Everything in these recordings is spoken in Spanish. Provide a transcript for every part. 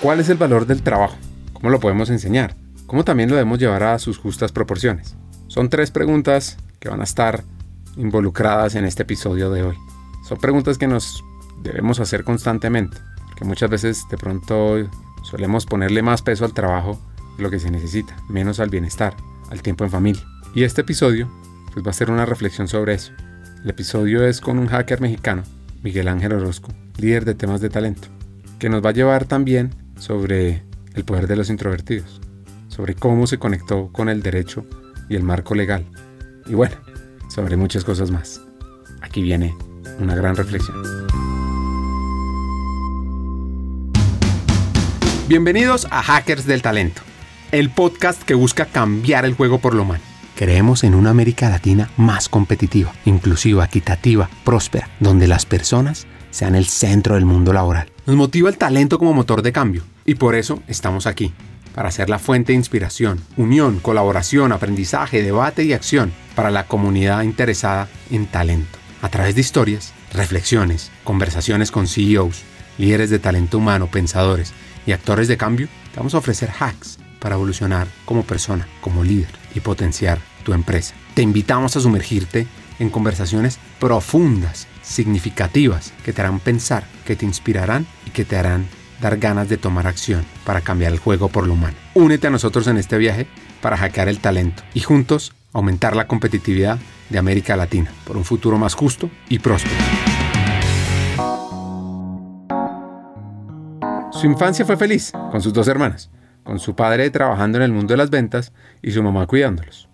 ¿Cuál es el valor del trabajo? ¿Cómo lo podemos enseñar? ¿Cómo también lo debemos llevar a sus justas proporciones? Son tres preguntas que van a estar involucradas en este episodio de hoy. Son preguntas que nos debemos hacer constantemente, que muchas veces de pronto solemos ponerle más peso al trabajo de lo que se necesita, menos al bienestar, al tiempo en familia. Y este episodio pues va a ser una reflexión sobre eso. El episodio es con un hacker mexicano, Miguel Ángel Orozco, líder de temas de talento, que nos va a llevar también sobre el poder de los introvertidos, sobre cómo se conectó con el derecho y el marco legal, y bueno, sobre muchas cosas más. Aquí viene una gran reflexión. Bienvenidos a Hackers del Talento, el podcast que busca cambiar el juego por lo humano. Creemos en una América Latina más competitiva, inclusiva, equitativa, próspera, donde las personas sean el centro del mundo laboral. Nos motiva el talento como motor de cambio y por eso estamos aquí, para ser la fuente de inspiración, unión, colaboración, aprendizaje, debate y acción para la comunidad interesada en talento. A través de historias, reflexiones, conversaciones con CEOs, líderes de talento humano, pensadores y actores de cambio, te vamos a ofrecer hacks para evolucionar como persona, como líder y potenciar tu empresa. Te invitamos a sumergirte en conversaciones profundas, significativas, que te harán pensar, que te inspirarán y que te harán dar ganas de tomar acción para cambiar el juego por lo humano. Únete a nosotros en este viaje para hackear el talento y juntos aumentar la competitividad de América Latina por un futuro más justo y próspero. Su infancia fue feliz con sus dos hermanas, con su padre trabajando en el mundo de las ventas y su mamá cuidándolos.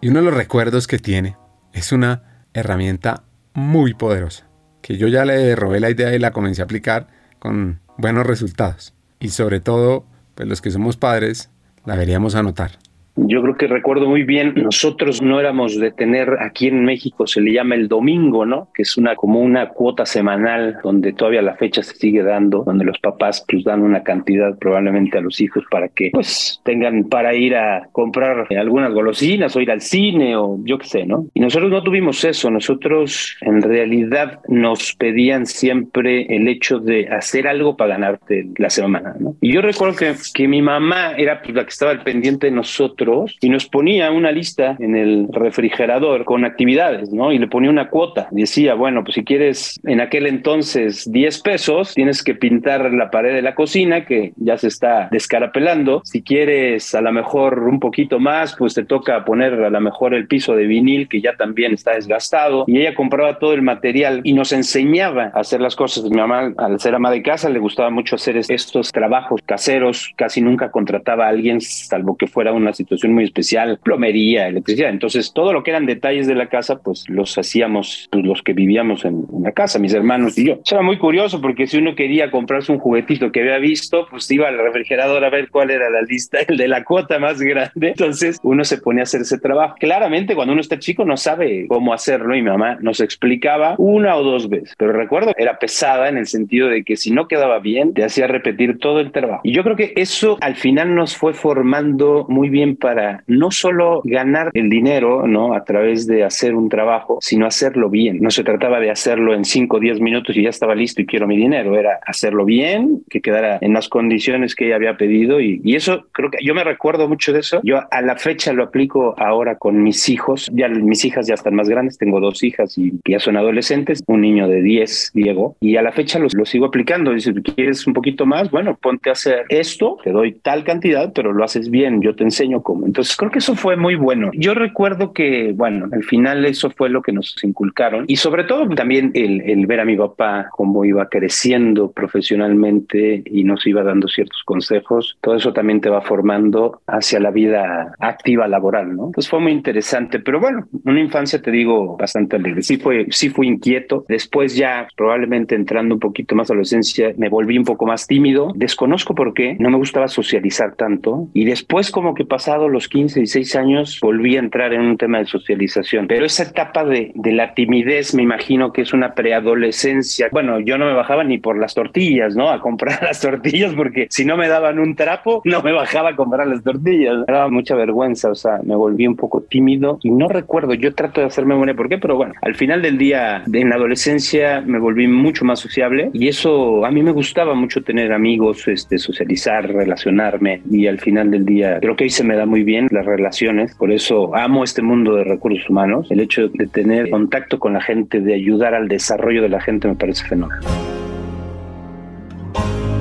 Y uno de los recuerdos que tiene es una herramienta muy poderosa, que yo ya le robé la idea y la comencé a aplicar con buenos resultados. Y sobre todo, pues los que somos padres, la deberíamos anotar. Yo creo que recuerdo muy bien, nosotros no éramos de tener, aquí en México se le llama el domingo, ¿no? Que es una como una cuota semanal donde todavía la fecha se sigue dando, donde los papás pues dan una cantidad probablemente a los hijos para que pues tengan para ir a comprar algunas golosinas o ir al cine o yo qué sé, ¿no? Y nosotros no tuvimos eso, nosotros en realidad nos pedían siempre el hecho de hacer algo para ganarte la semana, ¿no? Y yo recuerdo que, que mi mamá era pues, la que estaba al pendiente de nosotros y nos ponía una lista en el refrigerador con actividades, ¿no? Y le ponía una cuota. Decía, bueno, pues si quieres en aquel entonces 10 pesos, tienes que pintar la pared de la cocina que ya se está descarapelando. Si quieres a lo mejor un poquito más, pues te toca poner a lo mejor el piso de vinil que ya también está desgastado. Y ella compraba todo el material y nos enseñaba a hacer las cosas. Mi mamá, al ser ama de casa, le gustaba mucho hacer estos trabajos caseros. Casi nunca contrataba a alguien, salvo que fuera una situación muy especial, plomería, electricidad. Entonces, todo lo que eran detalles de la casa, pues los hacíamos pues, los que vivíamos en, la casa, mis hermanos y yo. Era muy curioso porque si uno quería comprarse un juguetito que había visto, pues iba al refrigerador a ver cuál era la lista, el de la cuota más grande. Entonces, uno se ponía a hacer ese trabajo. Claramente, cuando uno está chico, no sabe cómo hacerlo y mi mamá nos explicaba una o dos veces. Pero recuerdo, era pesada en el sentido de que si no quedaba bien, te hacía repetir todo el trabajo. Y yo creo que eso al final nos fue formando muy bien para no solo ganar el dinero, ¿no? A través de hacer un trabajo, sino hacerlo bien. No se trataba de hacerlo en 5 o 10 minutos y ya estaba listo y quiero mi dinero. Era hacerlo bien, que quedara en las condiciones que ella había pedido. Y, y eso creo que yo me recuerdo mucho de eso. Yo a la fecha lo aplico ahora con mis hijos. Ya mis hijas ya están más grandes. Tengo dos hijas y ya son adolescentes. Un niño de 10, Diego. Y a la fecha lo, lo sigo aplicando. Dice, ¿quieres un poquito más? Bueno, ponte a hacer esto. Te doy tal cantidad, pero lo haces bien. Yo te enseño cómo entonces creo que eso fue muy bueno. Yo recuerdo que, bueno, al final eso fue lo que nos inculcaron y sobre todo también el, el ver a mi papá cómo iba creciendo profesionalmente y nos iba dando ciertos consejos. Todo eso también te va formando hacia la vida activa laboral, ¿no? Entonces fue muy interesante, pero bueno, una infancia te digo bastante alegre. Sí fue, sí fui inquieto. Después ya probablemente entrando un poquito más a la adolescencia me volví un poco más tímido. Desconozco por qué, no me gustaba socializar tanto y después como que pasado pasado los 15, 16 años, volví a entrar en un tema de socialización. Pero esa etapa de, de la timidez, me imagino que es una preadolescencia. Bueno, yo no me bajaba ni por las tortillas, ¿no? A comprar las tortillas, porque si no me daban un trapo, no me bajaba a comprar las tortillas. Me daba mucha vergüenza, o sea, me volví un poco tímido y no recuerdo, yo trato de hacerme buena por qué, pero bueno, al final del día, en la adolescencia, me volví mucho más sociable y eso a mí me gustaba mucho tener amigos, este, socializar, relacionarme y al final del día creo que ahí se me da muy bien las relaciones, por eso amo este mundo de recursos humanos, el hecho de tener contacto con la gente, de ayudar al desarrollo de la gente me parece fenomenal.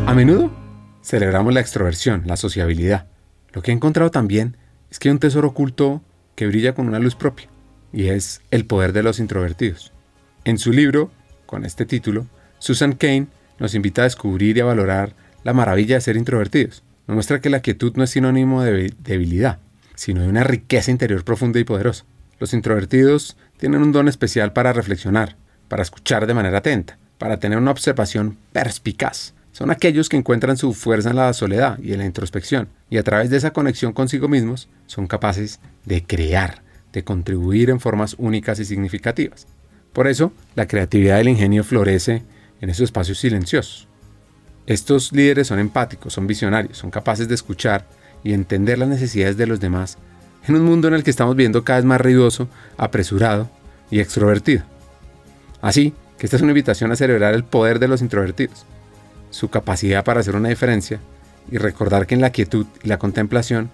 A menudo celebramos la extroversión, la sociabilidad. Lo que he encontrado también es que hay un tesoro oculto que brilla con una luz propia, y es el poder de los introvertidos. En su libro, con este título, Susan Kane nos invita a descubrir y a valorar la maravilla de ser introvertidos. Nos muestra que la quietud no es sinónimo de debilidad, sino de una riqueza interior profunda y poderosa. Los introvertidos tienen un don especial para reflexionar, para escuchar de manera atenta, para tener una observación perspicaz. Son aquellos que encuentran su fuerza en la soledad y en la introspección, y a través de esa conexión consigo mismos son capaces de crear, de contribuir en formas únicas y significativas. Por eso, la creatividad del ingenio florece en esos espacios silenciosos. Estos líderes son empáticos, son visionarios, son capaces de escuchar y entender las necesidades de los demás en un mundo en el que estamos viendo cada vez más ruidoso, apresurado y extrovertido. Así que esta es una invitación a celebrar el poder de los introvertidos, su capacidad para hacer una diferencia y recordar que en la quietud y la contemplación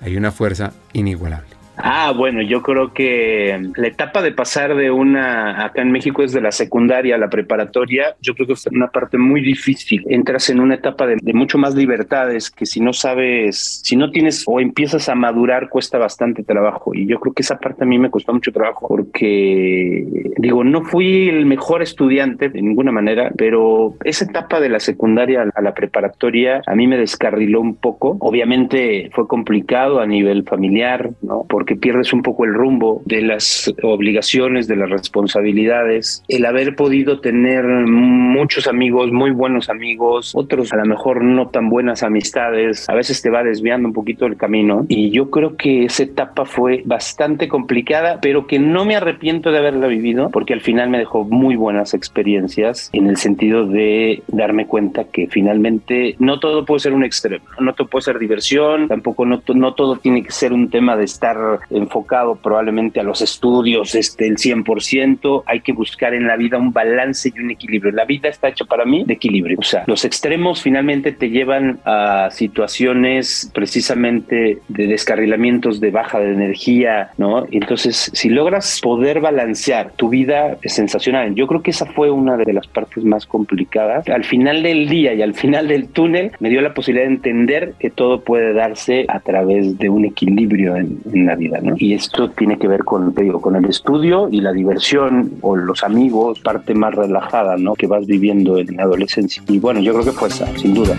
hay una fuerza inigualable. Ah, bueno, yo creo que la etapa de pasar de una, acá en México es de la secundaria a la preparatoria, yo creo que es una parte muy difícil. Entras en una etapa de, mucho más libertades que si no sabes, si no tienes o empiezas a madurar cuesta bastante trabajo. Y yo creo que esa parte a mí me costó mucho trabajo porque, digo, no fui el mejor estudiante de ninguna manera, pero esa etapa de la secundaria a la preparatoria a mí me descarriló un poco. Obviamente fue complicado a nivel familiar, ¿no? Porque pierdes un poco el rumbo de las obligaciones, de las responsabilidades. El haber podido tener muchos amigos, muy buenos amigos, otros a lo mejor no tan buenas amistades, a veces te va desviando un poquito el camino. Y yo creo que esa etapa fue bastante complicada, pero que no me arrepiento de haberla vivido, porque al final me dejó muy buenas experiencias en el sentido de darme cuenta que finalmente no todo puede ser un extremo, no todo puede ser diversión, tampoco no, no todo tiene que ser un tema de estar enfocado probablemente a los estudios este, el 100%, hay que buscar en la vida un balance y un equilibrio. La vida está hecha para mí de equilibrio. O sea, los extremos finalmente te llevan a situaciones precisamente de descarrilamientos, de baja de energía, ¿no? Entonces, si logras poder balancear tu vida, es sensacional. Yo creo que esa fue una de las partes más complicadas. Al final del día y al final del túnel, me dio la posibilidad de entender que todo puede darse a través de un equilibrio en, en la vida. Y esto tiene que ver con, digo, con el estudio y la diversión o los amigos, parte más relajada, ¿no? Que vas viviendo en la adolescencia. Y bueno, yo creo que fue esa, sin duda.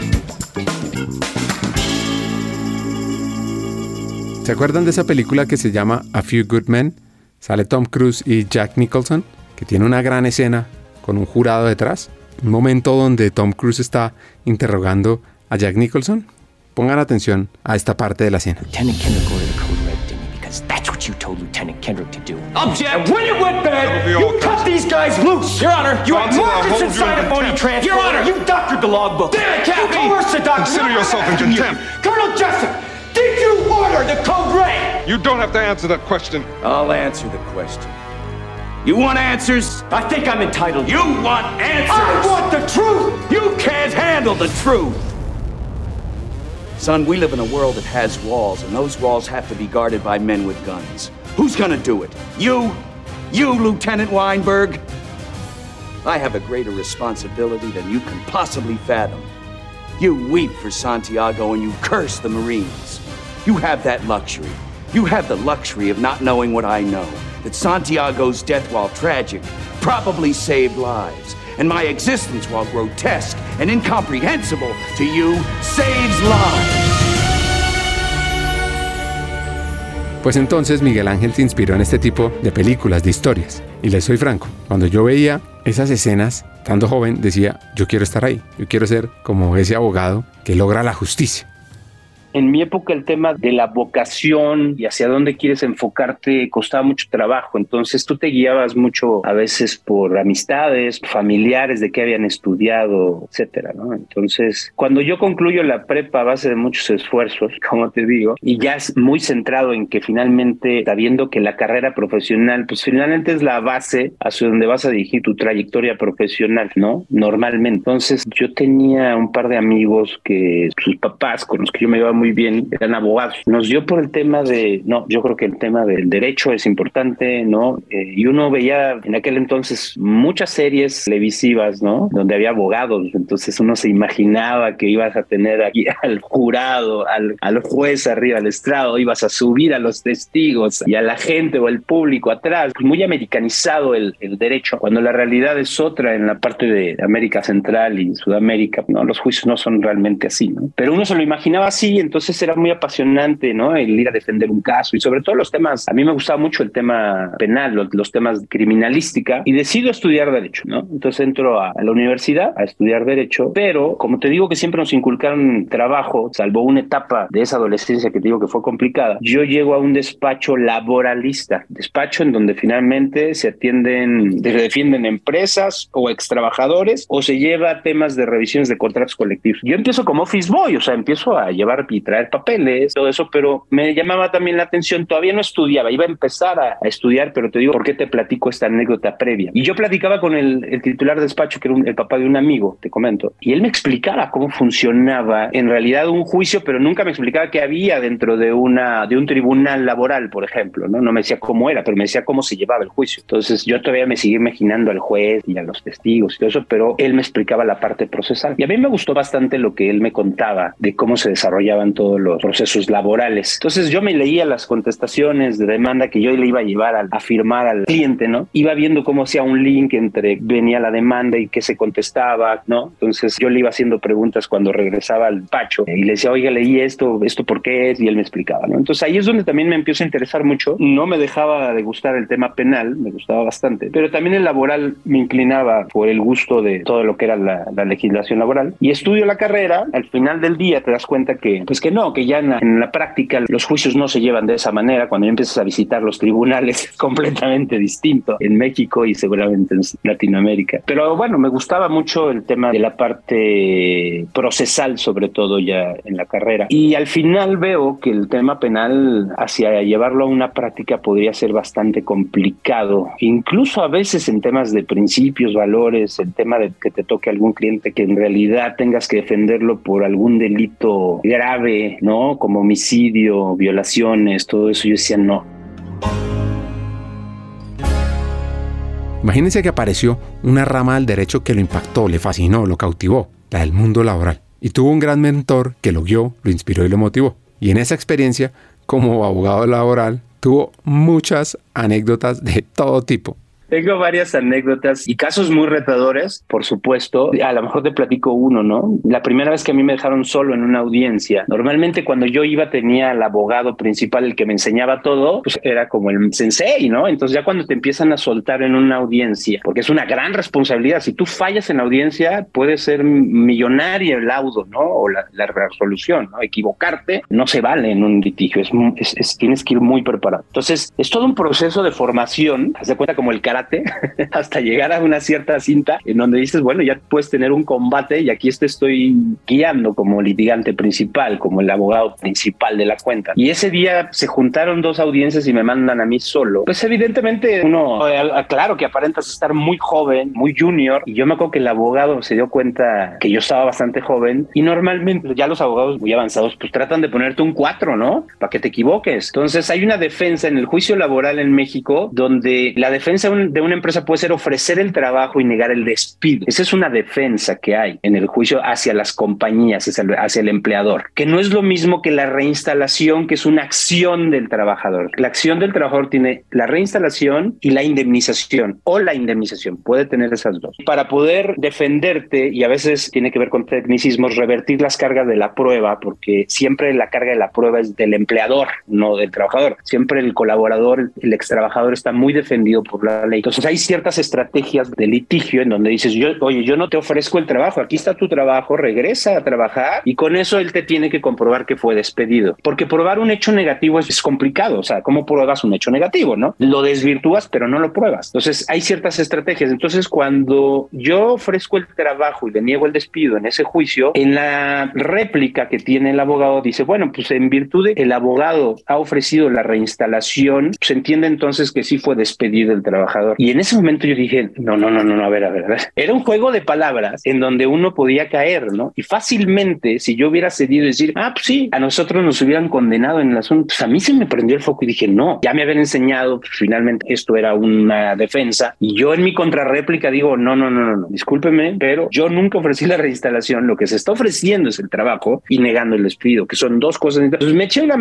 ¿Se acuerdan de esa película que se llama A Few Good Men? Sale Tom Cruise y Jack Nicholson, que tiene una gran escena con un jurado detrás. Un momento donde Tom Cruise está interrogando a Jack Nicholson. Pongan atención a esta parte de la escena. That's what you told Lieutenant Kendrick to do. Object! And when it went bad, you cut these guys loose! Your Honor, you had markers inside a phony transfer. Your Honor, you doctored the logbook. Damn it, Captain! You coerced the doctor. Consider yourself in contempt. Colonel Jessup, did you order the code red? You don't have to answer that question. I'll answer the question. You want answers? I think I'm entitled. You want answers? I want the truth! You can't handle the truth! Son, we live in a world that has walls, and those walls have to be guarded by men with guns. Who's gonna do it? You? You, Lieutenant Weinberg? I have a greater responsibility than you can possibly fathom. You weep for Santiago and you curse the Marines. You have that luxury. You have the luxury of not knowing what I know that Santiago's death, while tragic, probably saved lives and my existence, while grotesque and incomprehensible to you, saves lives. Pues entonces Miguel Ángel se inspiró en este tipo de películas, de historias. Y les soy franco, cuando yo veía esas escenas, estando joven, decía, yo quiero estar ahí, yo quiero ser como ese abogado que logra la justicia. En mi época el tema de la vocación y hacia dónde quieres enfocarte costaba mucho trabajo, entonces tú te guiabas mucho a veces por amistades, familiares de que habían estudiado, etcétera, ¿no? Entonces, cuando yo concluyo la prepa a base de muchos esfuerzos, como te digo, y ya es muy centrado en que finalmente, sabiendo que la carrera profesional, pues finalmente es la base hacia donde vas a dirigir tu trayectoria profesional, ¿no? Normalmente. Entonces, yo tenía un par de amigos que sus papás, con los que yo me iba muy bien, eran abogados. Nos dio por el tema de, no, yo creo que el tema del derecho es importante, ¿no? Eh, y uno veía en aquel entonces muchas series televisivas, ¿no? Donde había abogados. Entonces uno se imaginaba que ibas a tener aquí al jurado, al, al juez arriba al estrado, ibas a subir a los testigos y a la gente o el público atrás. Muy americanizado el, el derecho, cuando la realidad es otra en la parte de América Central y Sudamérica. No, los juicios no son realmente así, ¿no? Pero uno se lo imaginaba así, entonces era muy apasionante, ¿no? El ir a defender un caso y sobre todo los temas, a mí me gustaba mucho el tema penal, los, los temas criminalística y decido estudiar derecho, ¿no? Entonces entro a, a la universidad a estudiar derecho, pero como te digo que siempre nos inculcaron trabajo, salvo una etapa de esa adolescencia que te digo que fue complicada, yo llego a un despacho laboralista, despacho en donde finalmente se atienden, se defienden empresas o ex trabajadores o se lleva temas de revisiones de contratos colectivos. Yo empiezo como office boy, o sea, empiezo a llevar y traer papeles, todo eso, pero me llamaba también la atención, todavía no estudiaba, iba a empezar a, a estudiar, pero te digo, ¿por qué te platico esta anécdota previa? Y yo platicaba con el, el titular de despacho, que era un, el papá de un amigo, te comento, y él me explicaba cómo funcionaba en realidad un juicio, pero nunca me explicaba qué había dentro de, una, de un tribunal laboral, por ejemplo, ¿no? No me decía cómo era, pero me decía cómo se llevaba el juicio. Entonces yo todavía me seguí imaginando al juez y a los testigos y todo eso, pero él me explicaba la parte procesal. Y a mí me gustó bastante lo que él me contaba de cómo se desarrollaban todos los procesos laborales. Entonces yo me leía las contestaciones de demanda que yo le iba a llevar a, a firmar al cliente, ¿no? Iba viendo cómo hacía un link entre venía la demanda y qué se contestaba, ¿no? Entonces yo le iba haciendo preguntas cuando regresaba al pacho y le decía, oiga, leí esto, esto por qué es, y él me explicaba, ¿no? Entonces ahí es donde también me empiezo a interesar mucho. No me dejaba de gustar el tema penal, me gustaba bastante, pero también el laboral me inclinaba por el gusto de todo lo que era la, la legislación laboral. Y estudio la carrera, al final del día te das cuenta que, pues que no, que ya en la, en la práctica los juicios no se llevan de esa manera. Cuando ya empiezas a visitar los tribunales es completamente distinto en México y seguramente en Latinoamérica. Pero bueno, me gustaba mucho el tema de la parte procesal, sobre todo ya en la carrera. Y al final veo que el tema penal, hacia llevarlo a una práctica, podría ser bastante complicado. Incluso a veces en temas de principios, valores, el tema de que te toque algún cliente que en realidad tengas que defenderlo por algún delito grave, ¿no? Como homicidio, violaciones, todo eso. Yo decía, no, Imagínense que apareció una rama del derecho que lo impactó, le fascinó, lo cautivó, la del mundo laboral. Y tuvo un gran mentor que lo guió, lo inspiró y lo motivó. Y en esa experiencia, como abogado laboral, tuvo muchas anécdotas de todo tipo. Tengo varias anécdotas y casos muy retadores, por supuesto. A lo mejor te platico uno, ¿no? La primera vez que a mí me dejaron solo en una audiencia, normalmente cuando yo iba tenía al abogado principal, el que me enseñaba todo, pues era como el sensei, ¿no? Entonces ya cuando te empiezan a soltar en una audiencia, porque es una gran responsabilidad, si tú fallas en la audiencia, puede ser millonaria el laudo, ¿no? O la, la resolución, ¿no? Equivocarte no se vale en un litigio, es, es, es, tienes que ir muy preparado. Entonces es todo un proceso de formación, haz de cuenta como el carácter hasta llegar a una cierta cinta en donde dices, bueno, ya puedes tener un combate y aquí te estoy guiando como litigante principal, como el abogado principal de la cuenta. Y ese día se juntaron dos audiencias y me mandan a mí solo. Pues evidentemente uno, claro que aparentas estar muy joven, muy junior, y yo me acuerdo que el abogado se dio cuenta que yo estaba bastante joven y normalmente ya los abogados muy avanzados pues tratan de ponerte un cuatro, ¿no? Para que te equivoques. Entonces hay una defensa en el juicio laboral en México donde la defensa de una empresa puede ser ofrecer el trabajo y negar el despido. Esa es una defensa que hay en el juicio hacia las compañías, hacia el, hacia el empleador, que no es lo mismo que la reinstalación, que es una acción del trabajador. La acción del trabajador tiene la reinstalación y la indemnización o la indemnización. Puede tener esas dos. Para poder defenderte, y a veces tiene que ver con tecnicismos, revertir las cargas de la prueba, porque siempre la carga de la prueba es del empleador, no del trabajador. Siempre el colaborador, el ex trabajador está muy defendido por la Entonces hay ciertas estrategias de litigio en donde dices, yo, oye, yo no te ofrezco el trabajo, aquí está tu trabajo, regresa a trabajar y con eso él te tiene que comprobar que fue despedido. Porque probar un hecho negativo es, complicado, o sea, ¿cómo pruebas un hecho negativo, no? Lo desvirtúas, pero no lo pruebas. Entonces hay ciertas estrategias. Entonces cuando yo ofrezco el trabajo y le niego el despido en ese juicio, en la réplica que tiene el abogado dice, bueno, pues en virtud de que el abogado ha ofrecido la reinstalación, se entiende entonces que sí fue despedido el trabajador. Y en ese momento yo dije, no, no, no, no, a ver, a ver, a ver. Era un juego de palabras en donde uno podía caer, ¿no? Y fácilmente, si yo hubiera cedido y decir, ah, pues sí, a nosotros nos hubieran condenado en el asunto, pues a mí se me prendió el foco y dije, no, ya me habían enseñado, pues finalmente esto era una defensa. Y yo en mi contrarréplica digo, no, no, no, no, no, discúlpeme, pero yo nunca ofrecí la reinstalación. Lo que se está ofreciendo es el trabajo y negando el despido, que son dos cosas. Entonces me eché una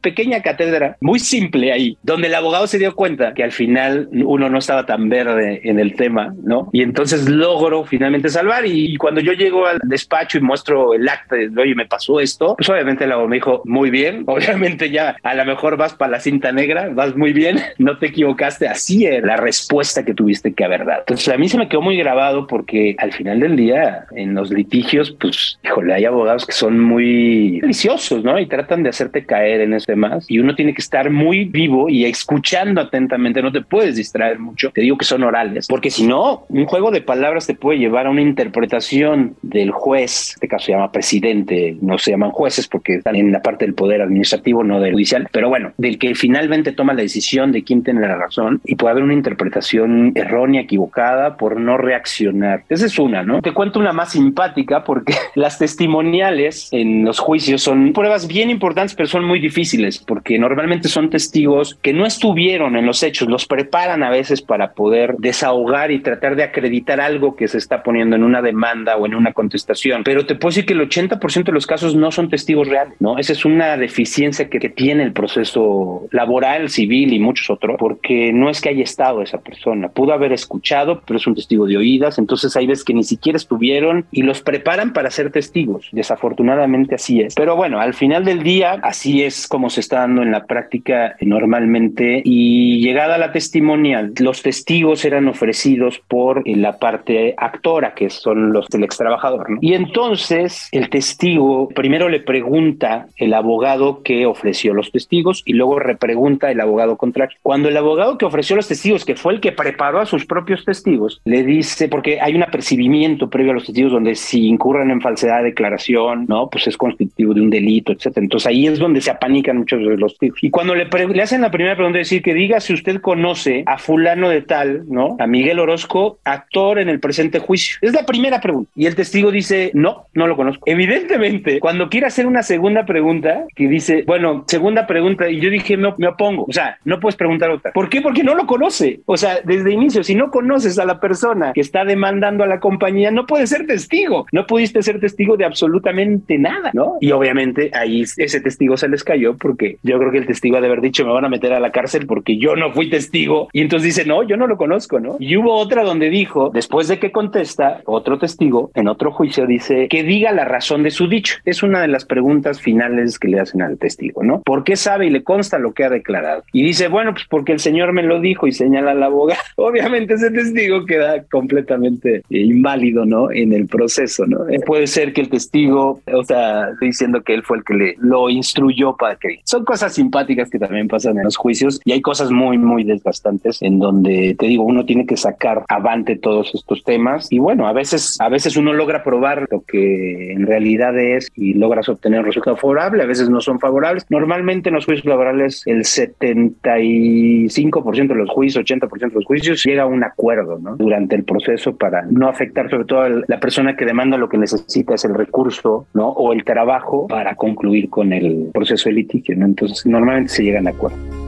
pequeña cátedra muy simple ahí, donde el abogado se dio cuenta que al final uno no estaba tan verde en el tema, ¿no? Y entonces logro finalmente salvar. Y cuando yo llego al despacho y muestro el acta de, oye, me pasó esto, pues obviamente abogado me dijo, muy bien, obviamente ya a lo mejor vas para la cinta negra, vas muy bien, no te equivocaste, así es la respuesta que tuviste que haber dado. Entonces a mí se me quedó muy grabado porque al final del día en los litigios, pues, híjole, hay abogados que son muy deliciosos, ¿no? Y tratan de hacerte caer en ese más y uno tiene que estar muy vivo y escuchando atentamente, no te puedes distraer mucho, te digo que son orales, porque si no, un juego de palabras te puede llevar a una interpretación del juez, en este caso se llama presidente, no se llaman jueces porque están en la parte del poder administrativo, no del judicial, pero bueno, del que finalmente toma la decisión de quién tiene la razón y puede haber una interpretación errónea, equivocada por no reaccionar. Esa es una, ¿no? Te cuento una más simpática porque las testimoniales en los juicios son pruebas bien importantes, pero son muy difíciles porque normalmente son testigos que no estuvieron en los hechos, los preparan a veces para poder desahogar y tratar de acreditar algo que se está poniendo en una demanda o en una contestación. Pero te puedo decir que el 80% de los casos no son testigos reales, ¿no? Esa es una deficiencia que, que tiene el proceso laboral, civil y muchos otros, porque no es que haya estado esa persona, pudo haber escuchado, pero es un testigo de oídas, entonces hay veces que ni siquiera estuvieron y los preparan para ser testigos. Desafortunadamente así es. Pero bueno, al final del día, así es como se está dando en la práctica normalmente y llegada la testimonial, los testigos eran ofrecidos por la parte actora, que son los del ex trabajador. ¿no? Y entonces el testigo primero le pregunta el abogado que ofreció los testigos y luego repregunta el abogado contrario. Cuando el abogado que ofreció los testigos, que fue el que preparó a sus propios testigos, le dice, porque hay un apercibimiento previo a los testigos donde si incurren en falsedad de declaración, ¿no? Pues es constitutivo de un delito, etcétera. Entonces ahí es donde se apanican muchos de los testigos. Y cuando le, le hacen la primera pregunta, decir que diga si usted conoce a fulano de tal, ¿no? A Miguel Orozco, actor en el presente juicio. Es la primera pregunta. Y el testigo dice, no, no lo conozco. Evidentemente, cuando quiere hacer una segunda pregunta, que dice, bueno, segunda pregunta, y yo dije, me, me opongo. O sea, no puedes preguntar otra. ¿Por qué? Porque no lo conoce. O sea, desde inicio, si no conoces a la persona que está demandando a la compañía, no puedes ser testigo. No pudiste ser testigo de absolutamente nada, ¿no? Y obviamente ahí ese testigo se les cayó porque yo creo que el testigo ha de haber dicho, me van a meter a la cárcel porque yo no fui testigo. Y entonces dice, no, yo no lo conozco, ¿no? Y hubo otra donde dijo, después de que contesta, otro testigo en otro juicio dice que diga la razón de su dicho. Es una de las preguntas finales que le hacen al testigo, ¿no? ¿Por qué sabe y le consta lo que ha declarado? Y dice, bueno, pues porque el señor me lo dijo y señala al abogado. Obviamente ese testigo queda completamente inválido, ¿no? En el proceso, ¿no? Puede ser que el testigo, o sea, diciendo que él fue el que le lo instruyó para que son cosas simpáticas que también pasan en los juicios y hay cosas muy, muy desgastantes en donde te digo, uno tiene que sacar avante todos estos temas y bueno, a veces, a veces uno logra probar lo que en realidad es y logras obtener un resultado favorable, a veces no son favorables. Normalmente en los juicios laborales el 75% de los juicios, 80% de los juicios llega a un acuerdo durante el proceso para no afectar sobre todo a la persona que demanda lo que necesita es el recurso ¿no? o el trabajo para concluir con el proceso de litigio. Entonces normalmente se llegan a acuerdo.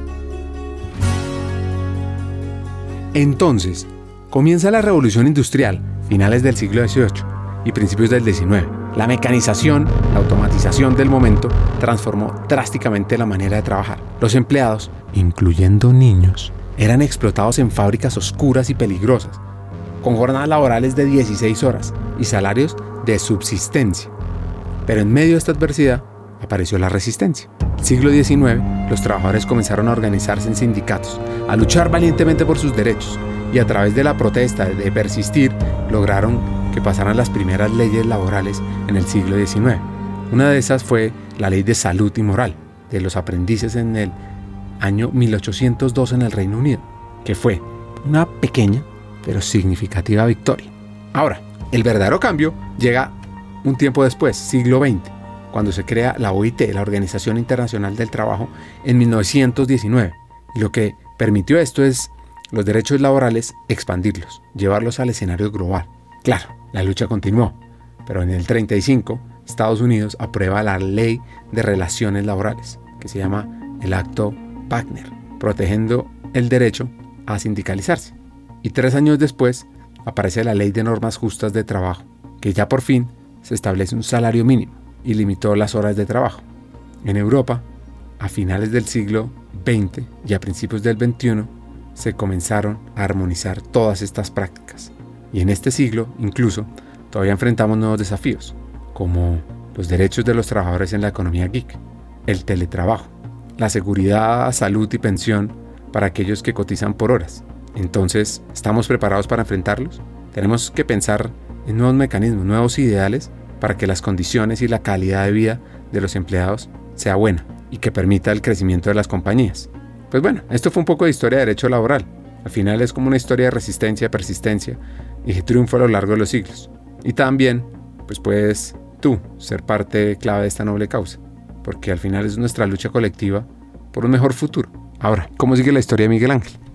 Entonces, comienza la revolución industrial, finales del siglo XVIII y principios del XIX. La mecanización, la automatización del momento, transformó drásticamente la manera de trabajar. Los empleados, incluyendo niños, eran explotados en fábricas oscuras y peligrosas, con jornadas laborales de 16 horas y salarios de subsistencia. Pero en medio de esta adversidad apareció la resistencia. Siglo XIX, los trabajadores comenzaron a organizarse en sindicatos, a luchar valientemente por sus derechos y a través de la protesta, de persistir, lograron que pasaran las primeras leyes laborales en el siglo XIX. Una de esas fue la Ley de Salud y Moral de los aprendices en el año 1802 en el Reino Unido, que fue una pequeña pero significativa victoria. Ahora, el verdadero cambio llega un tiempo después, siglo XX, cuando se crea la OIT, la Organización Internacional del Trabajo, en 1919. Y lo que permitió esto es los derechos laborales expandirlos, llevarlos al escenario global. Claro, la lucha continuó, pero en el 35 Estados Unidos aprueba la Ley de Relaciones Laborales, que se llama el Acto Wagner, protegiendo el derecho a sindicalizarse. Y tres años después aparece la Ley de Normas Justas de Trabajo, que ya por fin se establece un salario mínimo y limitó las horas de trabajo. En Europa, a finales del siglo XX y a principios del XXI, se comenzaron a armonizar todas estas prácticas. Y en este siglo, incluso, todavía enfrentamos nuevos desafíos, como los derechos de los trabajadores en la economía geek, el teletrabajo, la seguridad, salud y pensión para aquellos que cotizan por horas. Entonces, ¿estamos preparados para enfrentarlos? Tenemos que pensar en nuevos mecanismos, nuevos ideales para que las condiciones y la calidad de vida de los empleados sea buena y que permita el crecimiento de las compañías. Pues bueno, esto fue un poco de historia de derecho laboral. Al final es como una historia de resistencia, persistencia y de triunfo a lo largo de los siglos. Y también, pues puedes tú ser parte clave de esta noble causa, porque al final es nuestra lucha colectiva por un mejor futuro. Ahora, ¿cómo sigue la historia de Miguel Ángel?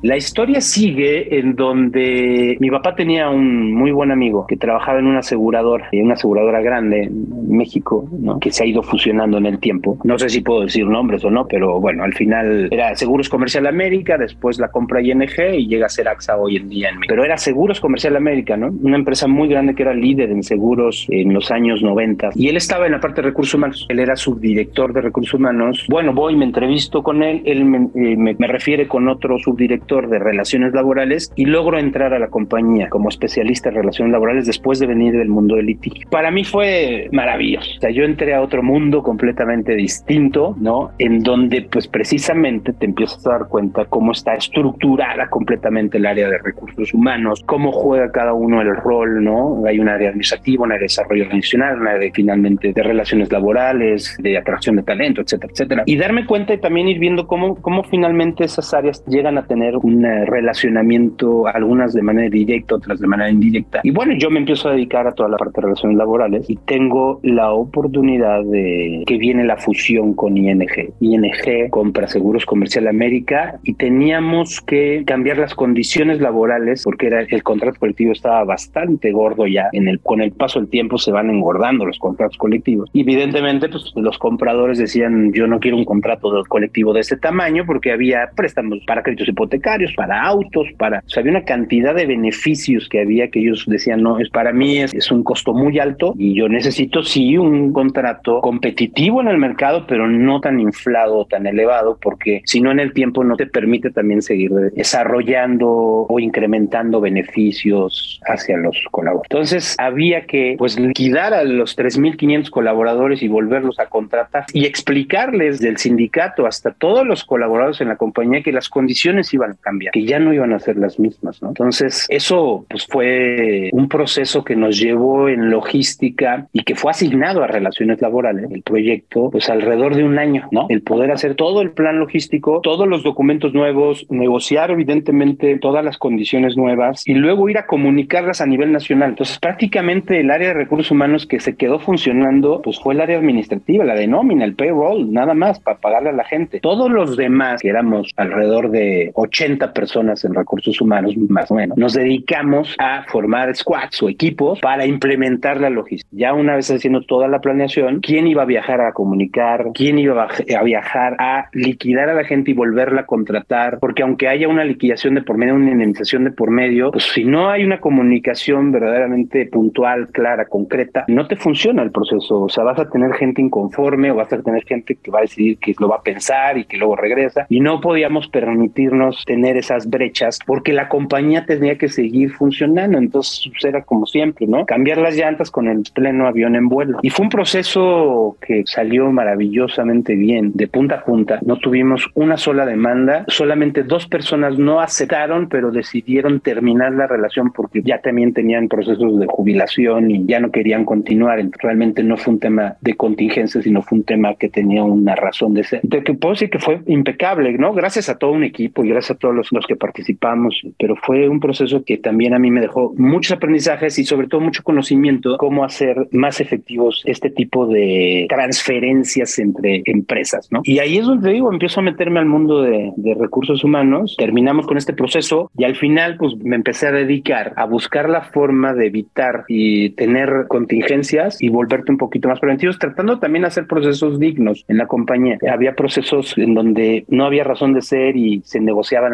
La historia sigue en donde mi papá tenía un muy buen amigo que trabajaba en una aseguradora, una aseguradora grande en México, que se ha ido fusionando en el tiempo. No sé si puedo decir nombres o no, pero bueno, al final era Seguros Comercial América, después la compra ING y llega a ser AXA hoy en día en México. Pero era Seguros Comercial América, ¿no? Una empresa muy grande que era líder en seguros en los años 90. Y él estaba en la parte de recursos humanos. Él era subdirector de recursos humanos. Bueno, voy, me entrevisto con él, él me, eh, me refiere con otro subdirector de relaciones laborales y logro entrar a la compañía como especialista en relaciones laborales después de venir del mundo del litigio. Para mí fue maravilloso. O sea, yo entré a otro mundo completamente distinto, ¿no? En donde pues precisamente te empiezas a dar cuenta cómo está estructurada completamente el área de recursos humanos, cómo juega cada uno el rol, ¿no? Hay un área administrativa, un área de desarrollo organizacional, un área de, finalmente de relaciones laborales, de atracción de talento, etcétera, etcétera. Y darme cuenta y también ir viendo cómo, cómo finalmente esas áreas llegan a tener un eh, relacionamiento, algunas de manera directa, otras de manera indirecta. Y bueno, yo me empiezo a dedicar a toda la parte de relaciones laborales y tengo la oportunidad de que viene la fusión con ING. ING compra Seguros Comercial América y teníamos que cambiar las condiciones laborales porque era, el contrato colectivo estaba bastante gordo ya. En el, con el paso del tiempo se van engordando los contratos colectivos. Evidentemente, pues los compradores decían, yo no quiero un contrato colectivo de ese tamaño porque había préstamos para créditos hipotecarios para autos, para... O sea, había una cantidad de beneficios que había que ellos decían, no, es para mí es, es un costo muy alto y yo necesito sí un contrato competitivo en el mercado, pero no tan inflado, tan elevado, porque si no en el tiempo no te permite también seguir desarrollando o incrementando beneficios hacia los colaboradores. Entonces había que pues liquidar a los 3.500 colaboradores y volverlos a contratar y explicarles del sindicato hasta todos los colaboradores en la compañía que las condiciones iban cambiar, que ya no iban a ser las mismas, ¿no? Entonces, eso pues fue un proceso que nos llevó en logística y que fue asignado a relaciones laborales, el proyecto, pues alrededor de un año, ¿no? El poder hacer todo el plan logístico, todos los documentos nuevos, negociar evidentemente todas las condiciones nuevas y luego ir a comunicarlas a nivel nacional. Entonces, prácticamente el área de recursos humanos que se quedó funcionando, pues fue el área administrativa, la de nómina, el payroll, nada más para pagarle a la gente. Todos los demás, que éramos alrededor de 80 personas en recursos humanos, más o menos, nos dedicamos a formar squads o equipos para implementar la logística. Ya una vez haciendo toda la planeación, quién iba a viajar a comunicar, quién iba a viajar a liquidar a la gente y volverla a contratar, porque aunque haya una liquidación de por medio, una indemnización de por medio, pues si no hay una comunicación verdaderamente puntual, clara, concreta, no te funciona el proceso. O sea, vas a tener gente inconforme o vas a tener gente que va a decidir que lo va a pensar y que luego regresa. Y no podíamos permitirnos tener tener esas brechas porque la compañía tenía que seguir funcionando. Entonces pues, era como siempre, ¿no? Cambiar las llantas con el pleno avión en vuelo. Y fue un proceso que salió maravillosamente bien, de punta a punta. No tuvimos una sola demanda, solamente dos personas no aceptaron, pero decidieron terminar la relación porque ya también tenían procesos de jubilación y ya no querían continuar. Entonces, realmente no fue un tema de contingencia, sino fue un tema que tenía una razón de ser. De que puedo decir que fue impecable, ¿no? Gracias a todo un equipo y gracias a todos los, los que participamos, pero fue un proceso que también a mí me dejó muchos aprendizajes y sobre todo mucho conocimiento cómo hacer más efectivos este tipo de transferencias entre empresas, ¿no? Y ahí es donde digo, empiezo a meterme al mundo de, de recursos humanos, terminamos con este proceso y al final pues me empecé a dedicar a buscar la forma de evitar y tener contingencias y volverte un poquito más preventivos, tratando también de hacer procesos dignos en la compañía. Había procesos en donde no había razón de ser y se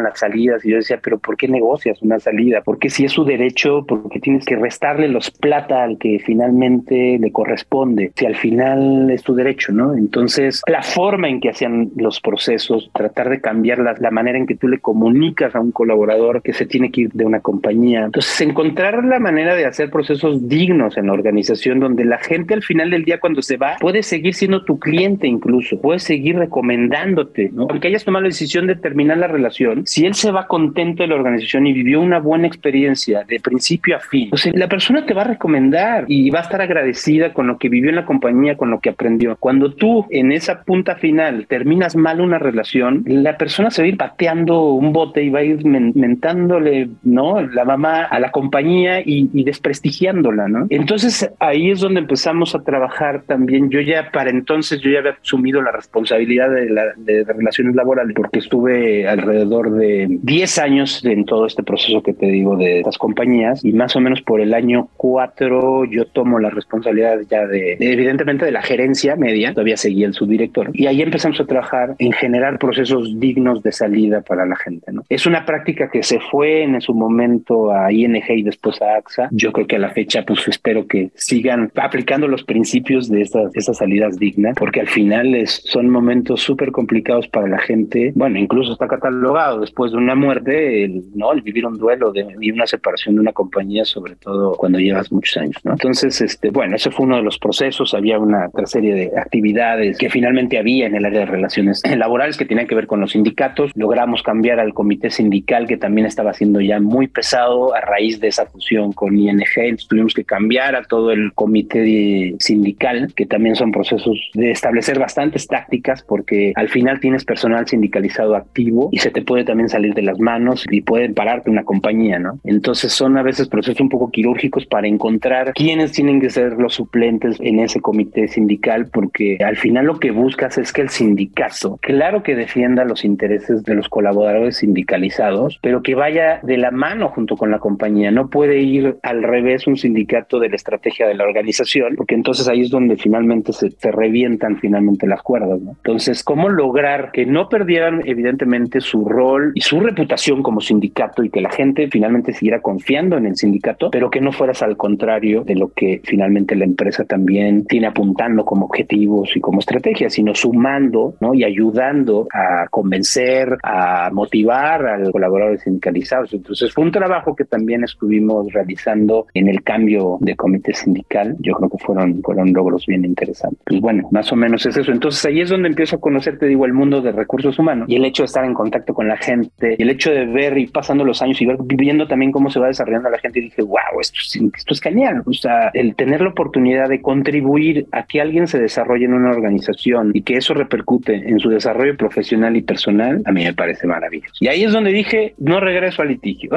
las salidas y yo decía, pero ¿por qué negocias una salida? Porque si es su derecho, porque tienes que restarle los plata al que finalmente le corresponde, si al final es tu derecho, ¿no? Entonces, la forma en que hacían los procesos, tratar de cambiar la, la manera en que tú le comunicas a un colaborador que se tiene que ir de una compañía. Entonces, encontrar la manera de hacer procesos dignos en la organización donde la gente al final del día cuando se va puede seguir siendo tu cliente incluso, puede seguir recomendándote, ¿no? Aunque hayas tomado la decisión de terminar la relación, si él se va contento de la organización y vivió una buena experiencia de principio a fin, pues la persona te va a recomendar y va a estar agradecida con lo que vivió en la compañía, con lo que aprendió. Cuando tú en esa punta final terminas mal una relación, la persona se va a ir pateando un bote y va a ir mentándole, ¿no? La mamá a la compañía y, y desprestigiándola, ¿no? Entonces ahí es donde empezamos a trabajar también. Yo ya para entonces yo ya había asumido la responsabilidad de, la, de relaciones laborales porque estuve alrededor de 10 años en todo este proceso que te digo de las compañías y más o menos por el año 4 yo tomo la responsabilidad ya de, evidentemente de la gerencia media, todavía seguía el subdirector y ahí empezamos a trabajar en generar procesos dignos de salida para la gente. ¿no? Es una práctica que se fue en su momento a ING y después a AXA. Yo creo que a la fecha pues espero que sigan aplicando los principios de estas, estas salidas dignas porque al final es, son momentos súper complicados para la gente. Bueno, incluso está catalogado después de una muerte, el, ¿no? El vivir un duelo de, y una separación de una compañía, sobre todo cuando llevas muchos años. Entonces, este, bueno, ese fue uno de los procesos. Había una serie de actividades que finalmente había en el área de relaciones laborales que tenían que ver con los sindicatos. Logramos cambiar al comité sindical que también estaba siendo ya muy pesado a raíz de esa fusión con ING. Tuvimos que cambiar a todo el comité sindical, que también son procesos de establecer bastantes tácticas porque al final tienes personal sindicalizado activo y se te puede también salir de las manos y pueden pararte una compañía, ¿no? Entonces son a veces procesos un poco quirúrgicos para encontrar quiénes tienen que ser los suplentes en ese comité sindical porque al final lo que buscas es que el sindicato, claro que defienda los intereses de los colaboradores sindicalizados, pero que vaya de la mano junto con la compañía. No puede ir al revés un sindicato de la estrategia de la organización, porque entonces ahí es donde finalmente se, se revientan finalmente las cuerdas. ¿no? Entonces, ¿cómo lograr que no perdieran evidentemente su rol y su reputación como sindicato y que la gente finalmente siguiera confiando en el sindicato, pero que no fueras al contrario de lo que finalmente la empresa también tiene apuntando como objetivos y como estrategia, sino sumando ¿no? y ayudando a convencer, a motivar a los colaboradores sindicalizados. Entonces fue un trabajo que también estuvimos realizando en el cambio de comité sindical. Yo creo que fueron, fueron logros bien interesantes. Pues bueno, más o menos es eso. Entonces ahí es donde empiezo a conocer, te digo, el mundo de recursos humanos y el hecho de estar en contacto con la gente y el hecho de ver y pasando los años y ver, viviendo también cómo se va desarrollando la gente dije, wow, esto, esto es genial. O sea, el tener la oportunidad de contribuir a que alguien se desarrolle en una organización y que eso repercute en su desarrollo profesional y personal, a mí me parece maravilloso. Y ahí es donde dije, no regreso al litigio.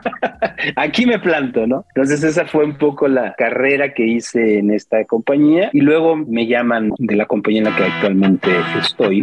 Aquí me planto, ¿no? Entonces esa fue un poco la carrera que hice en esta compañía y luego me llaman de la compañía en la que actualmente estoy.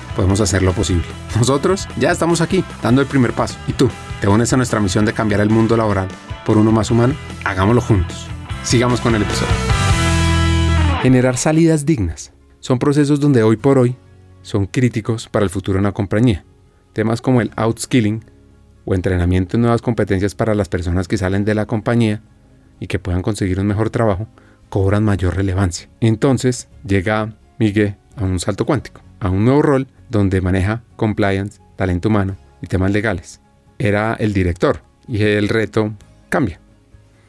podemos hacer lo posible. Nosotros ya estamos aquí, dando el primer paso. ¿Y tú? ¿Te unes a nuestra misión de cambiar el mundo laboral por uno más humano? Hagámoslo juntos. Sigamos con el episodio. Generar salidas dignas son procesos donde hoy por hoy son críticos para el futuro de una compañía. Temas como el outskilling o entrenamiento en nuevas competencias para las personas que salen de la compañía y que puedan conseguir un mejor trabajo cobran mayor relevancia. Entonces llega Miguel a un salto cuántico, a un nuevo rol donde maneja compliance, talento humano y temas legales. Era el director y el reto cambia.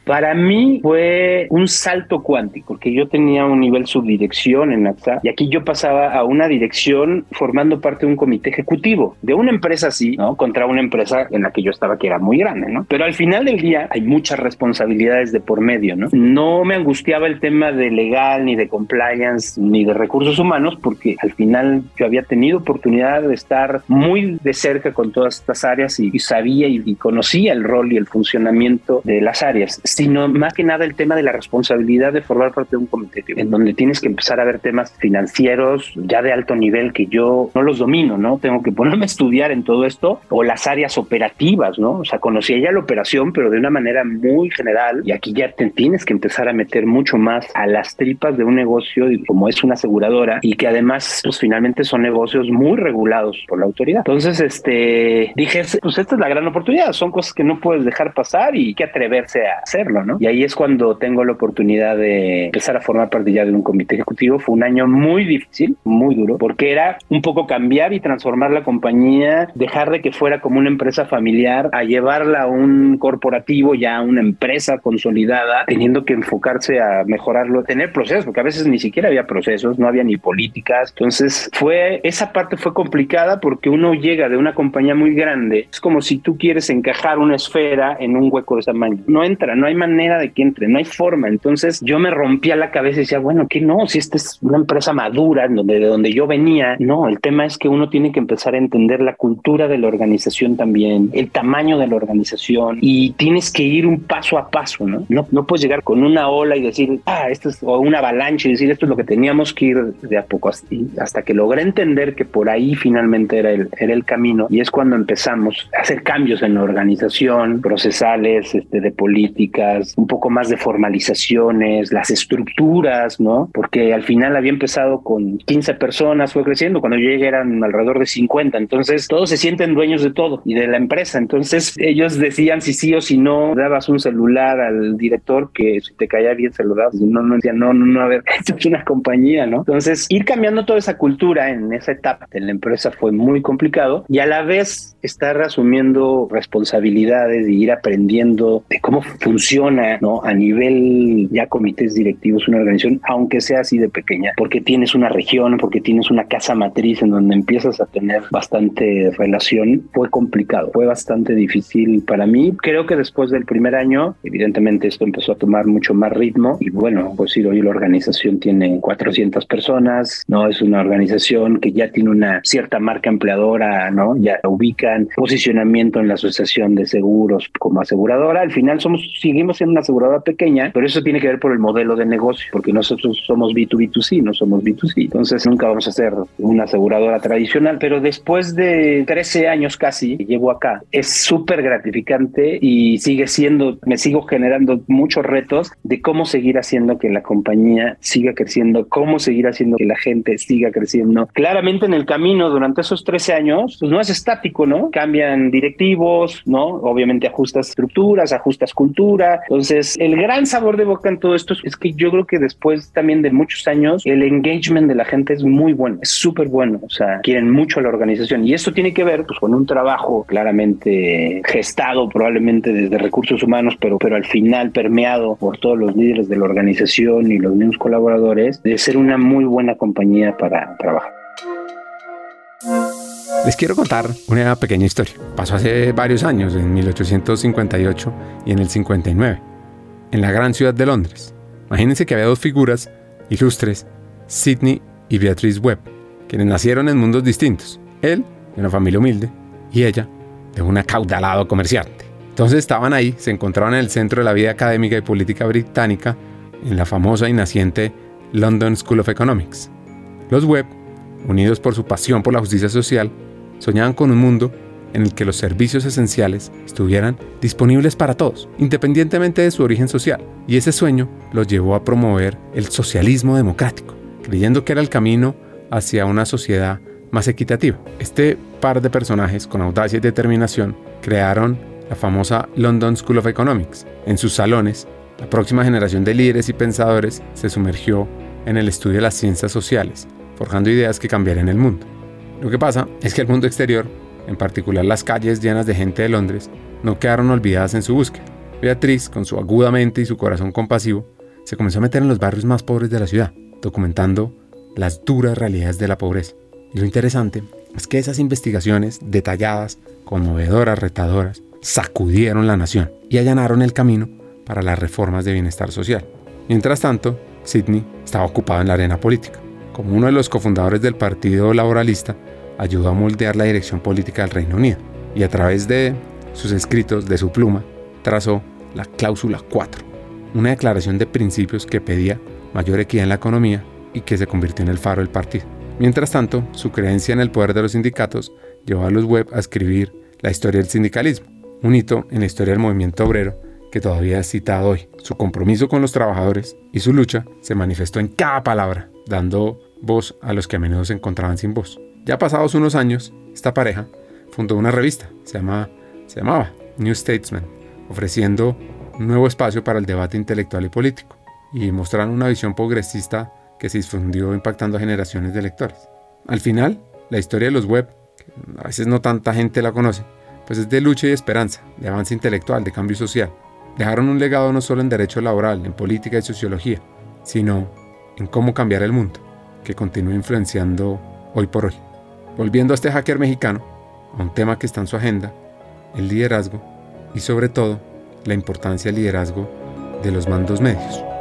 Para mí fue un salto cuántico, porque yo tenía un nivel subdirección en AXA y aquí yo pasaba a una dirección formando parte de un comité ejecutivo de una empresa así, ¿no? Contra una empresa en la que yo estaba que era muy grande, ¿no? Pero al final del día hay muchas responsabilidades de por medio, ¿no? No me angustiaba el tema de legal, ni de compliance, ni de recursos humanos, porque al final yo había tenido oportunidad de estar muy de cerca con todas estas áreas y, sabía y, y conocía el rol y el funcionamiento de las áreas sino más que nada el tema de la responsabilidad de formar parte de un comité, en donde tienes que empezar a ver temas financieros ya de alto nivel que yo no los domino, ¿no? Tengo que ponerme a estudiar en todo esto, o las áreas operativas, ¿no? O sea, conocía ya la operación, pero de una manera muy general, y aquí ya te tienes que empezar a meter mucho más a las tripas de un negocio como es una aseguradora, y que además, pues finalmente son negocios muy regulados por la autoridad. Entonces, este, dije, pues esta es la gran oportunidad, son cosas que no puedes dejar pasar y que atreverse a hacer. Y ahí es cuando tengo la oportunidad de empezar a formar parte ya de un comité ejecutivo. Fue un año muy difícil, muy duro, porque era un poco cambiar y transformar la compañía, dejar de que fuera como una empresa familiar a llevarla a un corporativo, ya a una empresa consolidada, teniendo que enfocarse a mejorarlo, tener procesos, porque a veces ni siquiera había procesos, no había ni políticas. Entonces, fue esa parte fue complicada porque uno llega de una compañía muy grande, es como si tú quieres encajar una esfera en un hueco de tamaño. No entra, no hay manera de que entre, no hay forma. Entonces yo me rompía la cabeza y decía, bueno, que no, si esta es una empresa madura, de donde yo venía, no, el tema es que uno tiene que empezar a entender la cultura de la organización también, el tamaño de la organización y tienes que ir un paso a paso, ¿no? No, no puedes llegar con una ola y decir, ah, esto es, o una avalancha y decir, esto es lo que teníamos que ir de a poco, hasta que logré entender que por ahí finalmente era el, era el camino y es cuando empezamos a hacer cambios en la organización, procesales, este, de política, un poco más de formalizaciones, las estructuras, ¿no? Porque al final había empezado con 15 personas, fue creciendo, cuando yo llegué eran alrededor de 50, entonces todos se sienten dueños de todo y de la empresa, entonces ellos decían si sí o si no, dabas un celular al director que si te caía bien se lo dabas, no, no decían, no, no, no, a ver, esto es una compañía, ¿no? Entonces ir cambiando toda esa cultura en esa etapa de la empresa fue muy complicado y a la vez estar asumiendo responsabilidades y ir aprendiendo de cómo funciona ¿no? A nivel ya comités directivos, una organización, aunque sea así de pequeña, porque tienes una región, porque tienes una casa matriz en donde empiezas a tener bastante relación, fue complicado, fue bastante difícil para mí. Creo que después del primer año, evidentemente esto empezó a tomar mucho más ritmo y bueno, pues sí, hoy la organización tiene 400 personas, ¿no? Es una organización que ya tiene una cierta marca empleadora, ¿no? Ya ubican posicionamiento en la asociación de seguros como aseguradora. Al final somos, seguimos siendo una aseguradora pequeña, pero eso tiene que ver por el modelo de negocio, porque nosotros somos B2B2C, no somos B2C. Entonces nunca vamos a ser una aseguradora tradicional, pero después de 13 años casi que llevo acá, es súper gratificante y sigue siendo, me sigo generando muchos retos de cómo seguir haciendo que la compañía siga creciendo, cómo seguir haciendo que la gente siga creciendo. Claramente en el camino durante esos 13 años, pues no es estático, ¿no? Cambian directivos, ¿no? Obviamente ajustas estructuras, ajustas entonces, el gran sabor de boca en todo esto es que yo creo que después también de muchos años, el engagement de la gente es muy bueno, es súper bueno, o sea, quieren mucho a la organización y esto tiene que ver pues, con un trabajo claramente gestado probablemente desde recursos humanos, pero, pero al final permeado por todos los líderes de la organización y los mismos colaboradores, de ser una muy buena compañía para trabajar. Les quiero contar una pequeña historia. Pasó hace varios años, en 1858 y en el 59, en la gran ciudad de Londres. Imagínense que había dos figuras ilustres, Sidney y Beatrice Webb, quienes nacieron en mundos distintos. Él, de una familia humilde, y ella, de un acaudalado comerciante. Entonces estaban ahí, se encontraban en el centro de la vida académica y política británica, en la famosa y naciente London School of Economics. Los Webb, unidos por su pasión por la justicia social, soñaban con un mundo en el que los servicios esenciales estuvieran disponibles para todos, independientemente de su origen social. Y ese sueño los llevó a promover el socialismo democrático, creyendo que era el camino hacia una sociedad más equitativa. Este par de personajes, con audacia y determinación, crearon la famosa London School of Economics. En sus salones, la próxima generación de líderes y pensadores se sumergió en el estudio de las ciencias sociales, forjando ideas que cambiarían el mundo. Lo que pasa es que el mundo exterior, en particular las calles llenas de gente de Londres, no quedaron olvidadas en su búsqueda. Beatriz, con su aguda mente y su corazón compasivo, se comenzó a meter en los barrios más pobres de la ciudad, documentando las duras realidades de la pobreza. Y lo interesante es que esas investigaciones detalladas, conmovedoras, retadoras, sacudieron la nación y allanaron el camino para las reformas de bienestar social. Mientras tanto, Sidney estaba ocupado en la arena política. Como uno de los cofundadores del Partido Laboralista, ayudó a moldear la dirección política del Reino Unido y a través de sus escritos, de su pluma, trazó la cláusula 4, una declaración de principios que pedía mayor equidad en la economía y que se convirtió en el faro del partido. Mientras tanto, su creencia en el poder de los sindicatos llevó a los web a escribir la historia del sindicalismo, un hito en la historia del movimiento obrero que todavía es citado hoy. Su compromiso con los trabajadores y su lucha se manifestó en cada palabra, dando voz a los que a menudo se encontraban sin voz. Ya pasados unos años, esta pareja fundó una revista, se, llama, se llamaba New Statesman, ofreciendo un nuevo espacio para el debate intelectual y político, y mostraron una visión progresista que se difundió impactando a generaciones de lectores. Al final, la historia de los web, a veces no tanta gente la conoce, pues es de lucha y esperanza, de avance intelectual, de cambio social. Dejaron un legado no solo en derecho laboral, en política y sociología, sino en cómo cambiar el mundo, que continúa influenciando hoy por hoy. Volviendo a este hacker mexicano, a un tema que está en su agenda, el liderazgo y sobre todo la importancia del liderazgo de los mandos medios.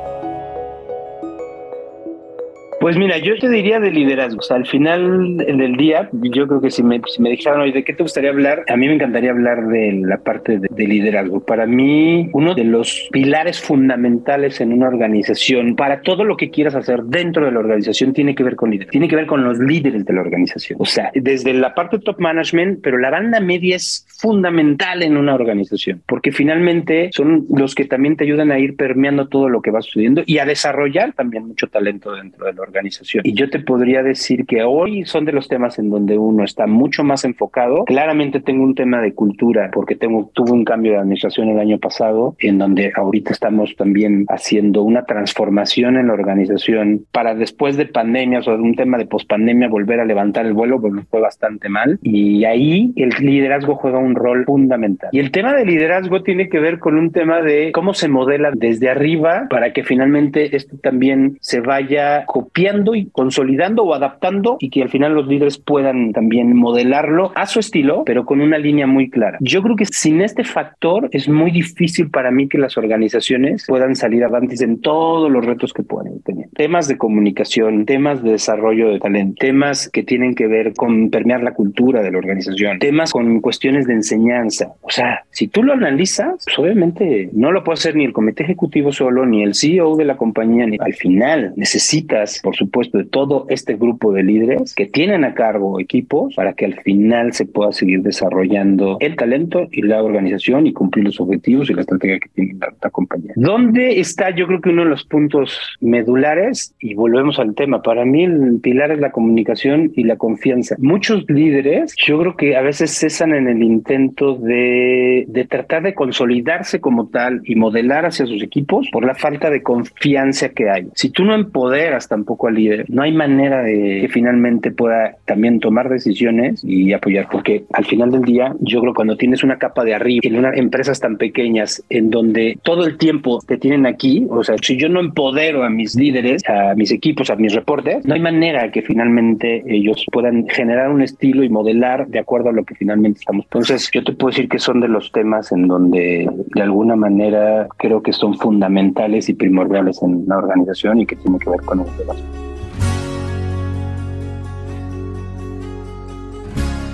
Pues mira, yo te diría de liderazgo. O sea, al final del día, yo creo que si me, si me dijeran hoy de qué te gustaría hablar, a mí me encantaría hablar de la parte de, liderazgo. Para mí, uno de los pilares fundamentales en una organización, para todo lo que quieras hacer dentro de la organización, tiene que ver con líderes, tiene que ver con los líderes de la organización. O sea, desde la parte top management, pero la banda media es fundamental en una organización, porque finalmente son los que también te ayudan a ir permeando todo lo que va sucediendo y a desarrollar también mucho talento dentro de la organización organización. Y yo te podría decir que hoy son de los temas en donde uno está mucho más enfocado. Claramente tengo un tema de cultura porque tengo, tuve un cambio de administración el año pasado en donde ahorita estamos también haciendo una transformación en la organización para después de pandemias o de un tema de pospandemia volver a levantar el vuelo, pues fue bastante mal. Y ahí el liderazgo juega un rol fundamental. Y el tema de liderazgo tiene que ver con un tema de cómo se modela desde arriba para que finalmente esto también se vaya copiando y consolidando o adaptando y que al final los líderes puedan también modelarlo a su estilo, pero con una línea muy clara. Yo creo que sin este factor es muy difícil para mí que las organizaciones puedan salir avantes en todos los retos que pueden tener. Temas de comunicación, temas de desarrollo de talento, temas que tienen que ver con permear la cultura de la organización, temas con cuestiones de enseñanza. O sea, si tú lo analizas, pues obviamente no lo puede hacer ni el comité ejecutivo solo, ni el CEO de la compañía, ni al final necesitas por supuesto, de todo este grupo de líderes que tienen a cargo equipos para que al final se pueda seguir desarrollando el talento y la organización y cumplir los objetivos y la estrategia que tiene la, compañía. ¿Dónde está yo creo que uno de los puntos medulares? Y volvemos al tema. Para mí el pilar es la comunicación y la confianza. Muchos líderes yo creo que a veces cesan en el intento de, de tratar de consolidarse como tal y modelar hacia sus equipos por la falta de confianza que hay. Si tú no empoderas tampoco poco al líder, no hay manera de que finalmente pueda también tomar decisiones y apoyar, porque al final del día, yo creo que cuando tienes una capa de arriba en unas empresas tan pequeñas en donde todo el tiempo te tienen aquí, o sea, si yo no empodero a mis líderes, a mis equipos, a mis reportes, no hay manera que finalmente ellos puedan generar un estilo y modelar de acuerdo a lo que finalmente estamos. Entonces, yo te puedo decir que son de los temas en donde de alguna manera creo que son fundamentales y primordiales en la organización y que tiene que ver con el liderazgo.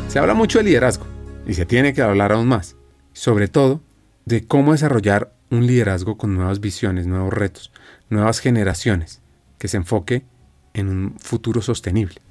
Se habla mucho de liderazgo y se tiene que hablar aún más, sobre todo de cómo desarrollar un liderazgo con nuevas visiones, nuevos retos, nuevas generaciones, que se enfoque en un futuro sostenible.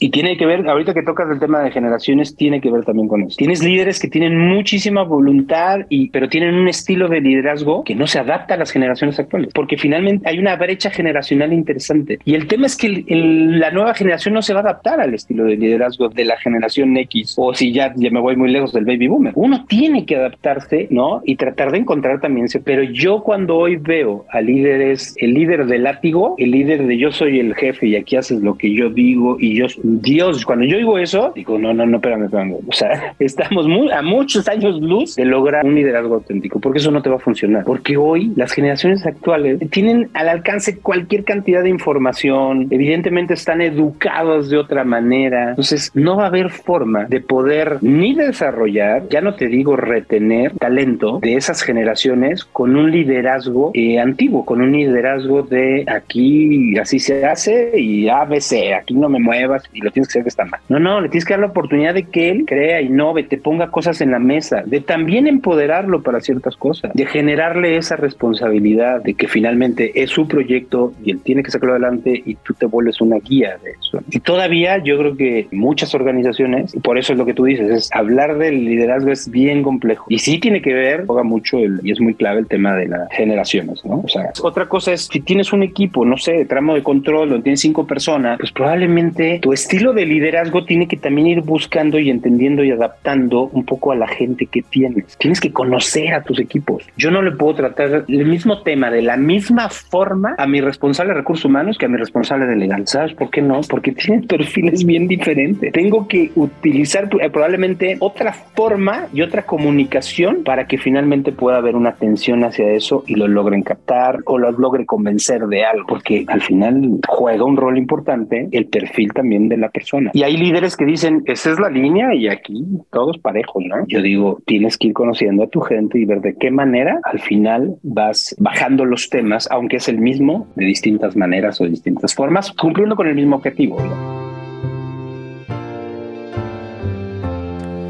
Y tiene que ver, ahorita que tocas el tema de generaciones, tiene que ver también con eso. Tienes líderes que tienen muchísima voluntad, y, pero tienen un estilo de liderazgo que no se adapta a las generaciones actuales, porque finalmente hay una brecha generacional interesante. Y el tema es que la nueva generación no se va a adaptar al estilo de liderazgo de la generación X, o si ya, ya me voy muy lejos del baby boomer. Uno tiene que adaptarse, ¿no? Y tratar de encontrar también, pero yo cuando hoy veo a líderes, el líder del látigo, el líder de yo soy el jefe y aquí haces lo que yo digo y yo Dios, cuando yo digo eso, digo, no, no, no, espérame, espérame. O sea, estamos muy, a muchos años luz de lograr un liderazgo auténtico, porque eso no te va a funcionar. Porque hoy las generaciones actuales tienen al alcance cualquier cantidad de información, evidentemente están educados de otra manera. Entonces, no va a haber forma de poder ni desarrollar, ya no te digo retener talento de esas generaciones con un liderazgo eh, antiguo, con un liderazgo de aquí así se hace y ABC, aquí no me muevas y lo tienes que hacer que está mal. No, no, le tienes que dar la oportunidad de que él crea, innove, te ponga cosas en la mesa, de también empoderarlo para ciertas cosas, de generarle esa responsabilidad de que finalmente es su proyecto y él tiene que sacarlo adelante y tú te vuelves una guía de eso. Y todavía yo creo que muchas organizaciones, y por eso es lo que tú dices, es hablar del liderazgo es bien complejo. Y sí tiene que ver, juega mucho el, y es muy clave el tema de las generaciones, ¿no? O sea, otra cosa es si tienes un equipo, no sé, tramo de control, donde tienes cinco personas, pues probablemente tu estilo de liderazgo tiene que también ir buscando y entendiendo y adaptando un poco a la gente que tienes. Tienes que conocer a tus equipos. Yo no le puedo tratar el mismo tema de la misma forma a mi responsable de recursos humanos que a mi responsable de legal. ¿Sabes por qué no? Porque tienen perfiles bien diferentes. Tengo que utilizar eh, probablemente otra forma y otra comunicación para que finalmente pueda haber una atención hacia eso y lo logren captar o lo logre convencer de algo. Porque al final juega un rol importante el perfil también de la persona. Y hay líderes que dicen, esa es la línea y aquí todos parejos, ¿no? Yo digo, tienes que ir conociendo a tu gente y ver de qué manera al final vas bajando los temas, aunque es el mismo, de distintas maneras o distintas formas, cumpliendo con el mismo objetivo. ¿no?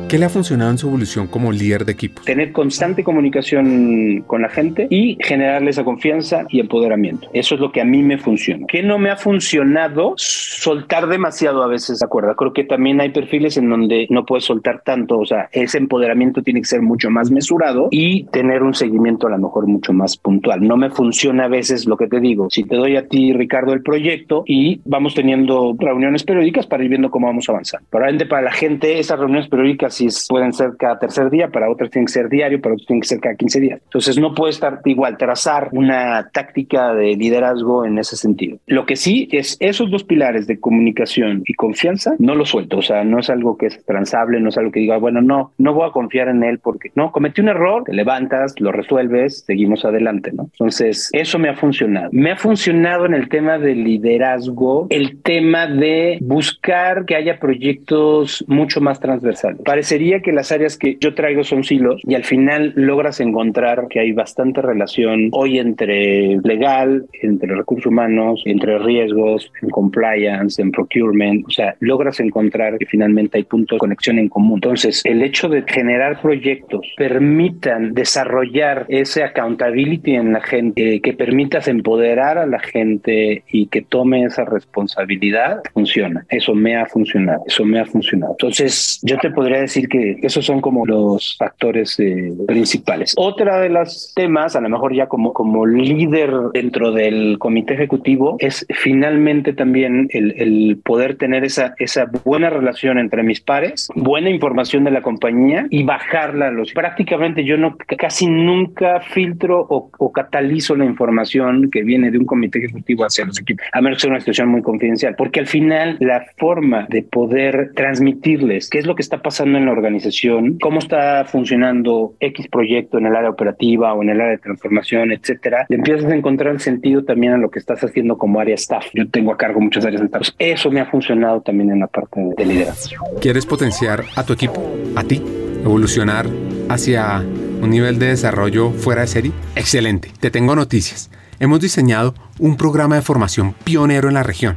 ¿Qué le ha funcionado en su evolución como líder de equipo? Tener constante comunicación con la gente y generarle esa confianza y empoderamiento. Eso es lo que a mí me funciona. ¿Qué no me ha funcionado? Soltar demasiado a veces, ¿de acuerdo? Creo que también hay perfiles en donde no puedes soltar tanto, o sea, ese empoderamiento tiene que ser mucho más mesurado y tener un seguimiento a lo mejor mucho más puntual. No me funciona a veces lo que te digo. Si te doy a ti, Ricardo, el proyecto y vamos teniendo reuniones periódicas para ir viendo cómo vamos a avanzar. Probablemente para la gente esas reuniones periódicas pueden ser cada tercer día, para otros tienen que ser diario, para otros tienen que ser cada 15 días. Entonces no puede estar igual, trazar una táctica de liderazgo en ese sentido. Lo que sí es esos dos pilares de comunicación y confianza, no lo suelto, o sea, no es algo que es transable, no es algo que diga, bueno, no, no voy a confiar en él porque no, cometí un error, te levantas, lo resuelves, seguimos adelante, ¿no? Entonces, eso me ha funcionado. Me ha funcionado en el tema de liderazgo, el tema de buscar que haya proyectos mucho más transversales. Parece sería que las áreas que yo traigo son silos y al final logras encontrar que hay bastante relación hoy entre legal, entre recursos humanos, entre riesgos, en compliance, en procurement, o sea, logras encontrar que finalmente hay puntos de conexión en común. Entonces, el hecho de generar proyectos permitan desarrollar ese accountability en la gente, eh, que permitas empoderar a la gente y que tome esa responsabilidad, funciona. Eso me ha funcionado, eso me ha funcionado. Entonces, yo te podría decir decir que esos son como los factores eh, principales. Otra de los temas, a lo mejor ya como, como líder dentro del comité ejecutivo, es finalmente también el, el poder tener esa, esa buena relación entre mis pares, buena información de la compañía y bajarla a los... Prácticamente yo no casi nunca filtro o, o catalizo la información que viene de un comité ejecutivo hacia los equipos, a menos que sea una situación muy confidencial, porque al final la forma de poder transmitirles qué es lo que está pasando en la organización, cómo está funcionando X proyecto en el área operativa o en el área de transformación, etcétera, le empiezas a encontrar sentido también a lo que estás haciendo como área staff. Yo tengo a cargo muchas áreas de staff. Eso me ha funcionado también en la parte de liderazgo. ¿Quieres potenciar a tu equipo, a ti, evolucionar hacia un nivel de desarrollo fuera de serie? Excelente, te tengo noticias. Hemos diseñado un programa de formación pionero en la región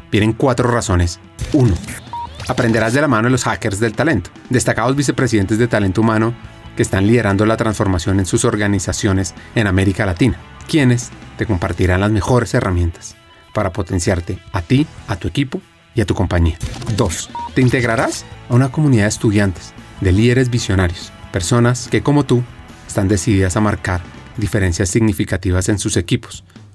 vienen cuatro razones. Uno, aprenderás de la mano de los hackers del talento, destacados vicepresidentes de talento humano que están liderando la transformación en sus organizaciones en América Latina, quienes te compartirán las mejores herramientas para potenciarte a ti, a tu equipo y a tu compañía. 2. Te integrarás a una comunidad de estudiantes, de líderes visionarios, personas que como tú están decididas a marcar diferencias significativas en sus equipos,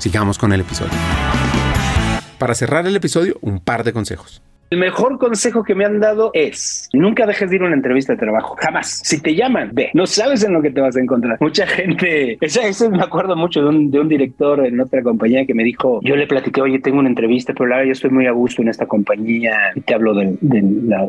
Sigamos con el episodio. Para cerrar el episodio, un par de consejos. El mejor consejo que me han dado es nunca dejes de ir a una entrevista de trabajo. Jamás. Si te llaman, ve. No sabes en lo que te vas a encontrar. Mucha gente. Ese, ese me acuerdo mucho de un, de un, director en otra compañía que me dijo: Yo le platiqué, oye, tengo una entrevista, pero la verdad yo estoy muy a gusto en esta compañía. Y te hablo de, de,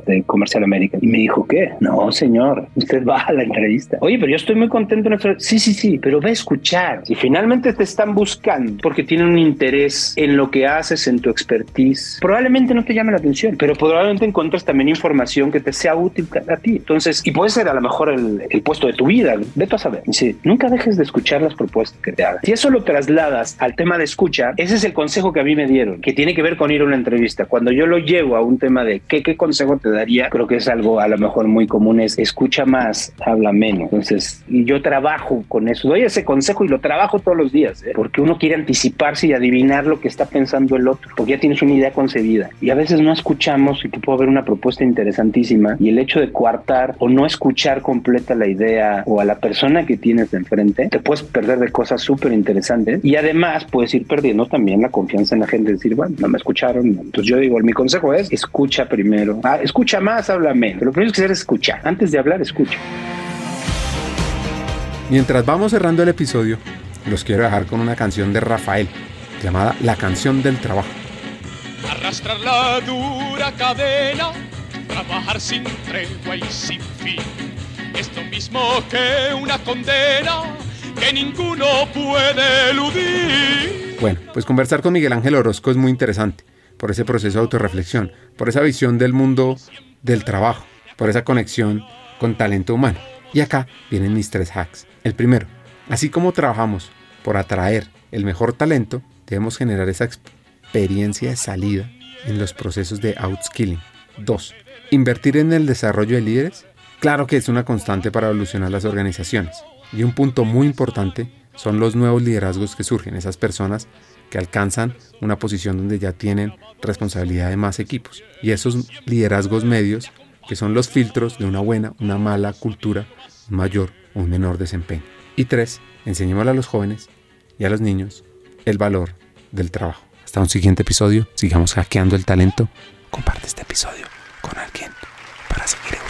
de Comercial América. Y me dijo: ¿Qué? No, señor. Usted va a la entrevista. Oye, pero yo estoy muy contento en esta. Sí, sí, sí. Pero ve a escuchar. Si finalmente te están buscando porque tienen un interés en lo que haces, en tu expertise, probablemente no te llame la atención pero probablemente encuentres también información que te sea útil a ti. Entonces, y puede ser a lo mejor el, el puesto de tu vida, vete a saber. Nunca dejes de escuchar las propuestas que te hagan. Si eso lo trasladas al tema de escucha, ese es el consejo que a mí me dieron, que tiene que ver con ir a una entrevista. Cuando yo lo llevo a un tema de qué, qué consejo te daría, creo que es algo a lo mejor muy común, es escucha más, habla menos. Entonces, y yo trabajo con eso, doy ese consejo y lo trabajo todos los días, ¿eh? porque uno quiere anticiparse y adivinar lo que está pensando el otro, porque ya tienes una idea concebida. Y a veces no escuchamos y que puede haber una propuesta interesantísima y el hecho de coartar o no escuchar completa la idea o a la persona que tienes de enfrente, te puedes perder de cosas súper interesantes y además puedes ir perdiendo también la confianza en la gente, decir, bueno, no me escucharon. Entonces yo digo, mi consejo es, escucha primero. Ah, escucha más, habla menos. Lo primero que hacer es escuchar. Antes de hablar, escucha. Mientras vamos cerrando el episodio, los quiero dejar con una canción de Rafael llamada La canción del trabajo. Arrastrar la dura cadena, trabajar sin tregua y sin fin. es lo mismo que una condena que ninguno puede eludir. Bueno, pues conversar con Miguel Ángel Orozco es muy interesante por ese proceso de autorreflexión, por esa visión del mundo del trabajo, por esa conexión con talento humano. Y acá vienen mis tres hacks. El primero, así como trabajamos por atraer el mejor talento, debemos generar esa experiencia de salida en los procesos de outskilling. Dos, invertir en el desarrollo de líderes. Claro que es una constante para evolucionar las organizaciones. Y un punto muy importante son los nuevos liderazgos que surgen, esas personas que alcanzan una posición donde ya tienen responsabilidad de más equipos. Y esos liderazgos medios, que son los filtros de una buena, una mala cultura, un mayor o un menor desempeño. Y tres, enseñémosle a los jóvenes y a los niños el valor del trabajo. Hasta un siguiente episodio, sigamos hackeando el talento. Comparte este episodio con alguien para seguir.